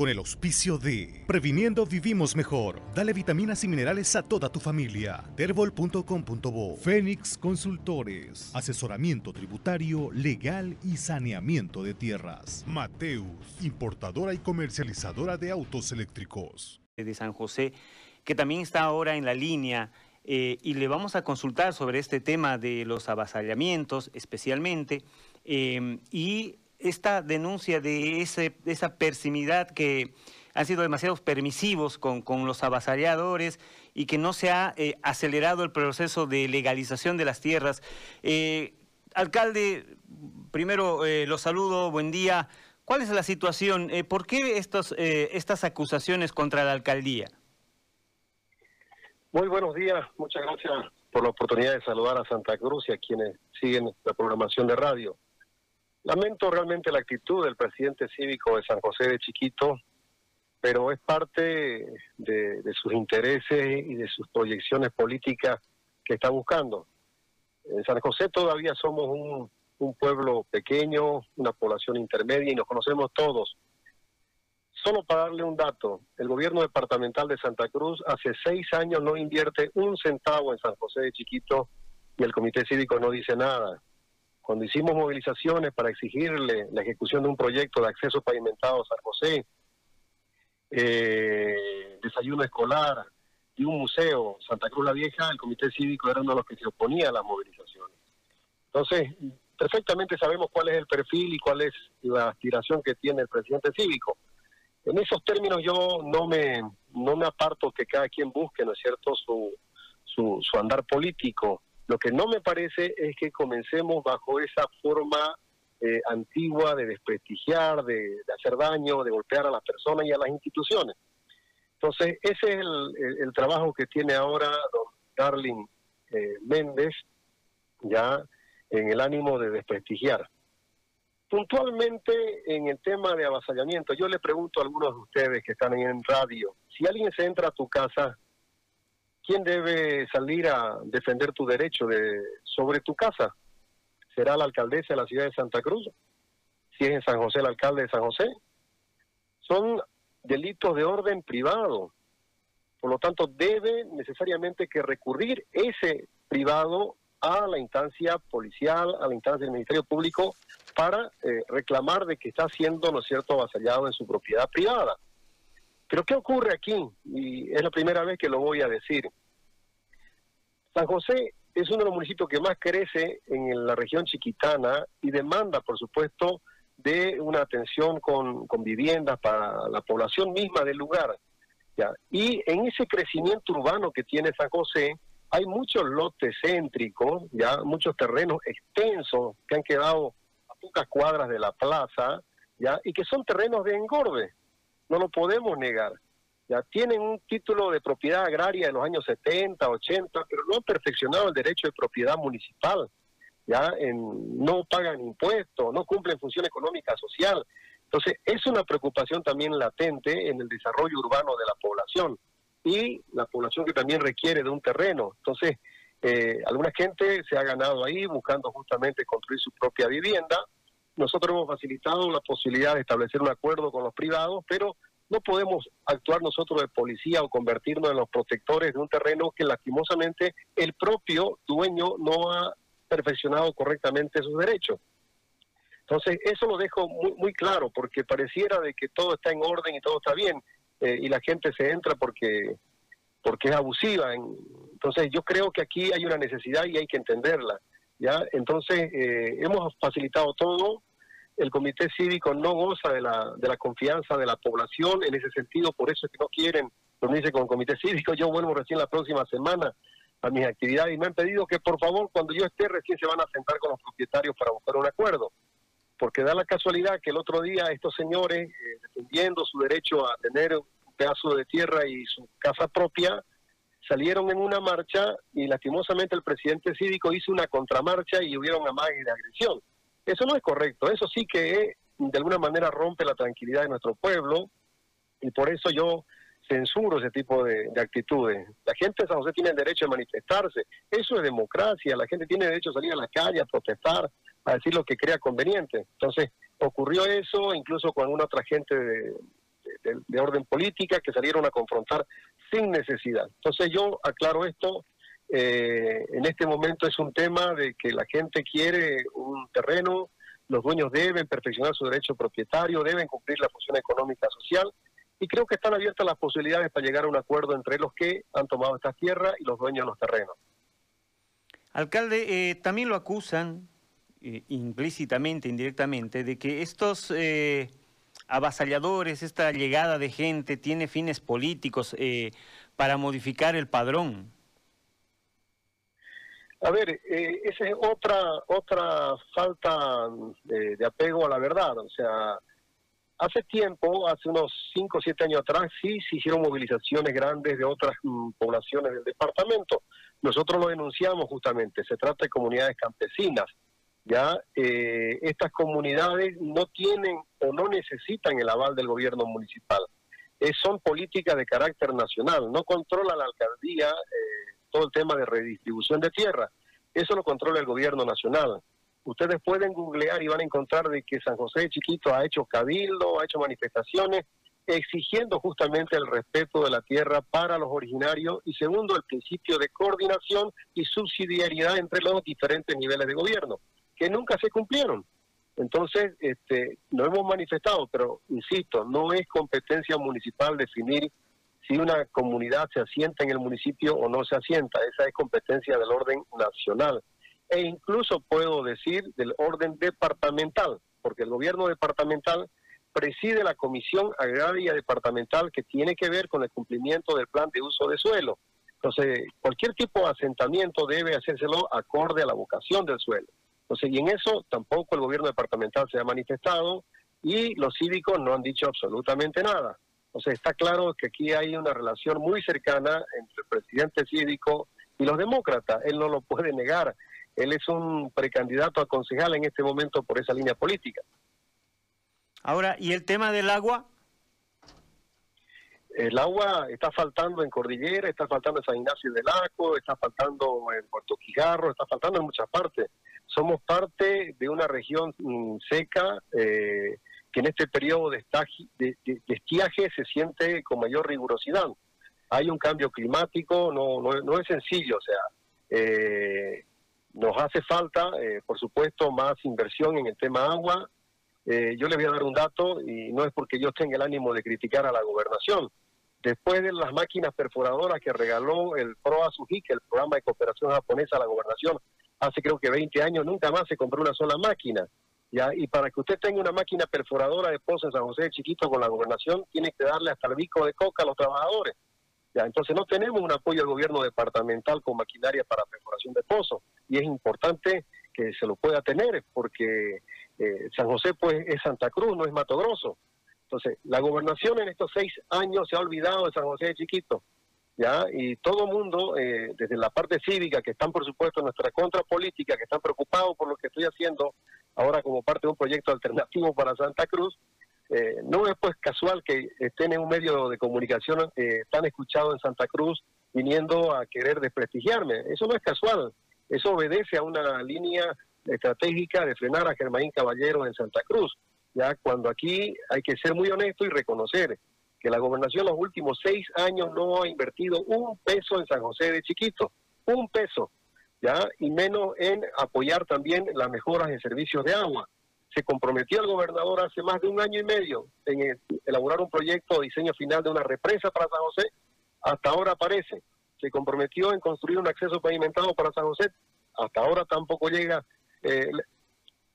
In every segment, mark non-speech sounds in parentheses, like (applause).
con el auspicio de Previniendo Vivimos Mejor. Dale vitaminas y minerales a toda tu familia. Terbol.com.bo Fénix Consultores. Asesoramiento tributario, legal y saneamiento de tierras. Mateus, importadora y comercializadora de autos eléctricos. De San José, que también está ahora en la línea. Eh, y le vamos a consultar sobre este tema de los avasallamientos especialmente eh, y esta denuncia de, ese, esa persimidad que han sido demasiado permisivos con, los avasalladores y que no se ha eh, acelerado el proceso de legalización de las tierras. Eh, alcalde, primero eh, los saludo, buen día. ¿Cuál es la situación? ¿Por qué estos, estas acusaciones contra la alcaldía? Muy buenos días, muchas gracias por la oportunidad de saludar a Santa Cruz y a quienes siguen la programación de radio. Lamento realmente la actitud del presidente cívico de San José de Chiquito, pero es parte de, sus intereses y de sus proyecciones políticas que está buscando. En San José todavía somos un, pueblo pequeño, una población intermedia y nos conocemos todos. Solo para darle un dato, el gobierno departamental de Santa Cruz hace seis años no invierte un centavo en San José de Chiquito y el comité cívico no dice nada. Cuando hicimos movilizaciones para exigirle la ejecución de un proyecto de acceso pavimentado a San José, eh, desayuno escolar y un museo, Santa Cruz la Vieja, el Comité Cívico era uno de los que se oponía a las movilizaciones. Entonces, perfectamente sabemos cuál es el perfil y cuál es la aspiración que tiene el presidente cívico. En esos términos yo no me, no me aparto que cada quien busque, ¿no es cierto?, su, su, su andar político. Lo que no me parece es que comencemos bajo esa forma eh, antigua de desprestigiar, de, hacer daño, de golpear a las personas y a las instituciones. Entonces, ese es el, trabajo que tiene ahora don Darling eh, Méndez, ya en el ánimo de desprestigiar. Puntualmente en el tema de avasallamiento, yo le pregunto a algunos de ustedes que están ahí en radio, si alguien se entra a tu casa ¿quién debe salir a defender tu derecho de, sobre tu casa? ¿Será la alcaldesa de la ciudad de Santa Cruz? Si es en San José el alcalde de San José. Son delitos de orden privado. Por lo tanto, debe necesariamente que recurrir ese privado a la instancia policial, a la instancia del Ministerio Público, para eh, reclamar de que está siendo, ¿no es cierto?, avasallado en su propiedad privada. Pero ¿qué ocurre aquí? Y es la primera vez que lo voy a decir. San José es uno de los municipios que más crece en la región chiquitana y demanda, por supuesto, de una atención con, viviendas para la población misma del lugar. Y en ese crecimiento urbano que tiene San José, hay muchos lotes céntricos, ya muchos terrenos extensos que han quedado a pocas cuadras de la plaza, ya y que son terrenos de engorde no lo podemos negar. Ya tienen un título de propiedad agraria de los años 70, 80, pero no han perfeccionado el derecho de propiedad municipal. Ya no pagan impuestos, no cumplen función económica social. Entonces, es una preocupación también latente en el desarrollo urbano de la población y la población que también requiere de un terreno. Entonces, eh, alguna gente se ha ganado ahí buscando justamente construir su propia vivienda, nosotros hemos facilitado la posibilidad de establecer un acuerdo con los privados, pero no podemos actuar nosotros de policía o convertirnos en los protectores de un terreno que lastimosamente el propio dueño no ha perfeccionado correctamente sus derechos. Entonces, eso lo dejo muy, muy claro, porque pareciera de que todo está en orden y todo está bien, eh, y la gente se entra porque, porque es abusiva. Entonces, yo creo que aquí hay una necesidad y hay que entenderla. ¿ya? Entonces, eh, hemos facilitado todo, el comité cívico no goza de la, de la confianza de la población en ese sentido, por eso es que no quieren reunirse con el comité cívico. Yo vuelvo recién la próxima semana a mis actividades y me han pedido que por favor cuando yo esté recién se van a sentar con los propietarios para buscar un acuerdo. Porque da la casualidad que el otro día estos señores, eh, defendiendo su derecho a tener un pedazo de tierra y su casa propia, salieron en una marcha y lastimosamente el presidente cívico hizo una contramarcha y hubieron amagues de agresión. Eso no es correcto, eso sí que de alguna manera rompe la tranquilidad de nuestro pueblo y por eso yo censuro ese tipo de, actitudes. La gente de San José tiene derecho de manifestarse, eso es democracia, la gente tiene derecho a salir a la calle, a protestar, a decir lo que crea conveniente. Entonces, ocurrió eso incluso con una otra gente de, de orden política que salieron a confrontar sin necesidad. Entonces yo aclaro esto, eh, en este momento es un tema de que la gente quiere un terreno, los dueños deben perfeccionar su derecho propietario, deben cumplir la función económica social y creo que están abiertas las posibilidades para llegar a un acuerdo entre los que han tomado estas tierras y los dueños de los terrenos. Alcalde, eh, también lo acusan eh, implícitamente, indirectamente, de que estos eh, avasalladores, esta llegada de gente, tiene fines políticos para modificar el padrón. A ver, esa es otra otra falta de, apego a la verdad. O sea, Hace tiempo, hace unos 5 o 7 años atrás, sí se hicieron movilizaciones grandes de otras mm, poblaciones del departamento. Nosotros lo denunciamos justamente, se trata de comunidades campesinas. Ya eh, estas comunidades no tienen o no necesitan el aval del gobierno municipal. son políticas de carácter nacional, no controla la alcaldía eh, todo el tema de redistribución de tierra. Eso lo controla el gobierno nacional ustedes pueden googlear y van a encontrar de que San José de Chiquito ha hecho cabildo, ha hecho manifestaciones exigiendo justamente el respeto de la tierra para los originarios y segundo el principio de coordinación y subsidiariedad entre los diferentes niveles de gobierno, que nunca se cumplieron. Entonces, este, nos hemos manifestado, pero insisto, no es competencia municipal definir si una comunidad se asienta en el municipio o no se asienta, esa es competencia del orden nacional e incluso puedo decir del orden departamental, porque el gobierno departamental preside la Comisión Agraria Departamental que tiene que ver con el cumplimiento del plan de uso de suelo. Entonces, cualquier tipo de asentamiento debe hacérselo acorde a la vocación del suelo. Entonces, y en eso tampoco el gobierno departamental se ha manifestado y los cívicos no han dicho absolutamente nada. Entonces, está claro que aquí hay una relación muy cercana entre el presidente cívico y los demócratas. Él no lo puede negar. Él es un precandidato a concejal en este momento por esa línea política. Ahora, ¿y el tema del agua? El agua está faltando en Cordillera, está faltando en San Ignacio del Lago, está faltando en Puerto Quijarro, está faltando en muchas partes. Somos parte de una región mm, seca eh, que en este periodo de, estiaje se siente con mayor rigurosidad. Hay un cambio climático, no, no, es sencillo, o sea, eh, nos hace falta, eh, por supuesto, más inversión en el tema agua. Eh, yo les voy a dar un dato y no es porque yo tenga el ánimo de criticar a la gobernación. Después de las máquinas perforadoras que regaló el PROA el programa de cooperación japonesa a la gobernación, hace creo que 20 años, nunca más se compró una sola máquina. ¿Ya? Y para que usted tenga una máquina perforadora de pozo en San José de Chiquito con la gobernación, tiene que darle hasta el bico de coca a los trabajadores. ¿ya? Entonces no tenemos un apoyo del gobierno departamental con maquinaria para perforación de pozos y es importante que se lo pueda tener porque eh, San José pues es Santa Cruz, no es Mato Grosso. Entonces, la gobernación en estos seis años se ha olvidado de San José de Chiquito, ¿ya? Y todo mundo, eh, desde la parte cívica, que están por supuesto en nuestra contrapolítica, que están preocupados por lo que estoy haciendo ahora como parte de un proyecto alternativo para Santa Cruz, eh, no es pues casual que estén en un medio de comunicación tan escuchado en Santa Cruz viniendo a querer desprestigiarme. Eso no es casual. Eso obedece a una línea estratégica de frenar a Germain Caballero en Santa Cruz. Ya cuando aquí hay que ser muy honesto y reconocer que la gobernación los últimos seis años no ha invertido un peso en San José de Chiquito, un peso, ya y menos en apoyar también las mejoras en servicios de agua. Se comprometió el gobernador hace más de un año y medio en elaborar un proyecto de diseño final de una represa para San José. Hasta ahora aparece se comprometió en construir un acceso pavimentado para San José, hasta ahora tampoco llega eh,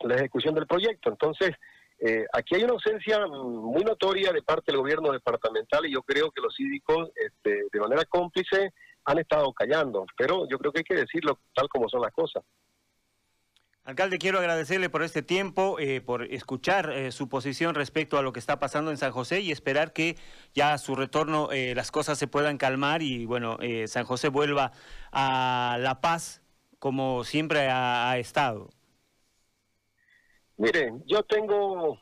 la ejecución del proyecto. Entonces, eh, aquí hay una ausencia muy notoria de parte del gobierno departamental y yo creo que los cívicos, este, de manera cómplice, han estado callando, pero yo creo que hay que decirlo tal como son las cosas. Alcalde, quiero agradecerle por este tiempo, eh, por escuchar eh, su posición respecto a lo que está pasando en San José y esperar que ya a su retorno eh, las cosas se puedan calmar y bueno, San José vuelva a la paz como siempre ha, estado. Miren, yo tengo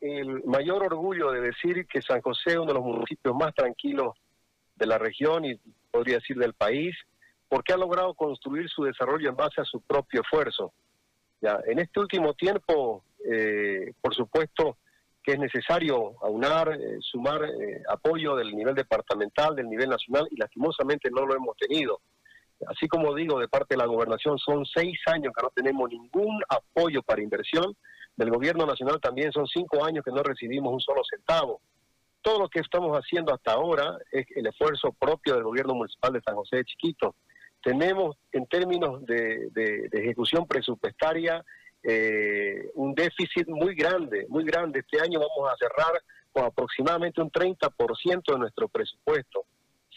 el mayor orgullo de decir que San José es uno de los municipios más tranquilos de la región y podría decir del país, porque ha logrado construir su desarrollo en base a su propio esfuerzo. Ya, en este último tiempo, eh, por supuesto, que es necesario aunar, eh, sumar eh, apoyo del nivel departamental, del nivel nacional, y lastimosamente no lo hemos tenido. Así como digo, de parte de la gobernación, son seis años que no tenemos ningún apoyo para inversión. Del gobierno nacional también son cinco años que no recibimos un solo centavo. Todo lo que estamos haciendo hasta ahora es el esfuerzo propio del gobierno municipal de San José de Chiquito. Tenemos en términos de, ejecución presupuestaria eh, un déficit muy grande, muy grande. Este año vamos a cerrar con aproximadamente un 30% de nuestro presupuesto.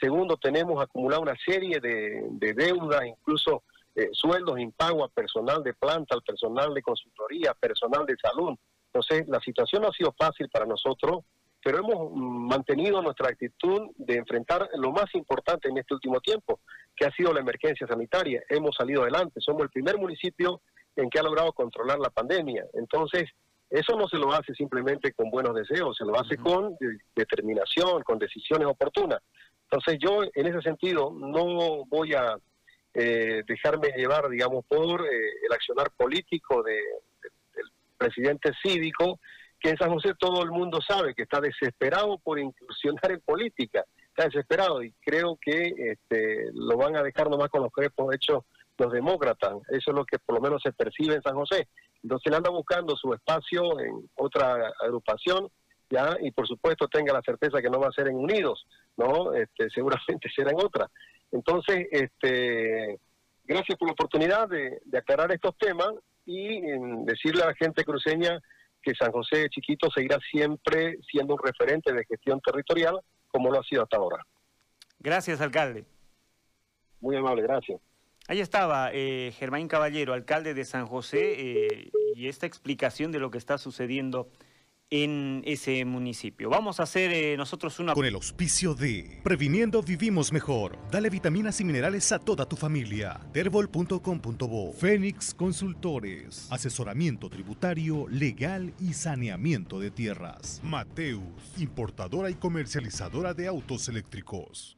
Segundo, tenemos acumulado una serie de, deudas, incluso eh, sueldos impago a personal de planta, al personal de consultoría, personal de salud. Entonces, la situación no ha sido fácil para nosotros, pero hemos mantenido nuestra actitud de enfrentar lo más importante en este último tiempo, que ha sido la emergencia sanitaria. Hemos salido adelante, somos el primer municipio en que ha logrado controlar la pandemia. Entonces, eso no se lo hace simplemente con buenos deseos, se lo hace con determinación, con decisiones oportunas. Entonces, yo en ese sentido no voy a eh, dejarme llevar, digamos, por eh, el accionar político de, del presidente cívico, que en San José todo el mundo sabe que está desesperado por incursionar en política, está desesperado y creo que este, lo van a dejar nomás con los crepos hechos los demócratas. Eso es lo que por lo menos se percibe en San José. Entonces él anda buscando su espacio en otra agrupación, ya, y por supuesto tenga la certeza que no va a ser en Unidos, ¿no? Este, seguramente (laughs) será en otra. Entonces, este, gracias por la oportunidad de, aclarar estos temas y decirle a la gente cruceña que San José de Chiquito seguirá siempre siendo un referente de gestión territorial como lo ha sido hasta ahora. Gracias, alcalde. Muy amable, gracias. Ahí estaba eh, Germán Caballero, alcalde de San José, eh, y esta explicación de lo que está sucediendo en ese municipio. Vamos a hacer eh, nosotros una... Con el auspicio de Previniendo Vivimos Mejor. Dale vitaminas y minerales a toda tu familia. Terbol.com.bo Fénix Consultores. Asesoramiento tributario, legal y saneamiento de tierras. Mateus, importadora y comercializadora de autos eléctricos.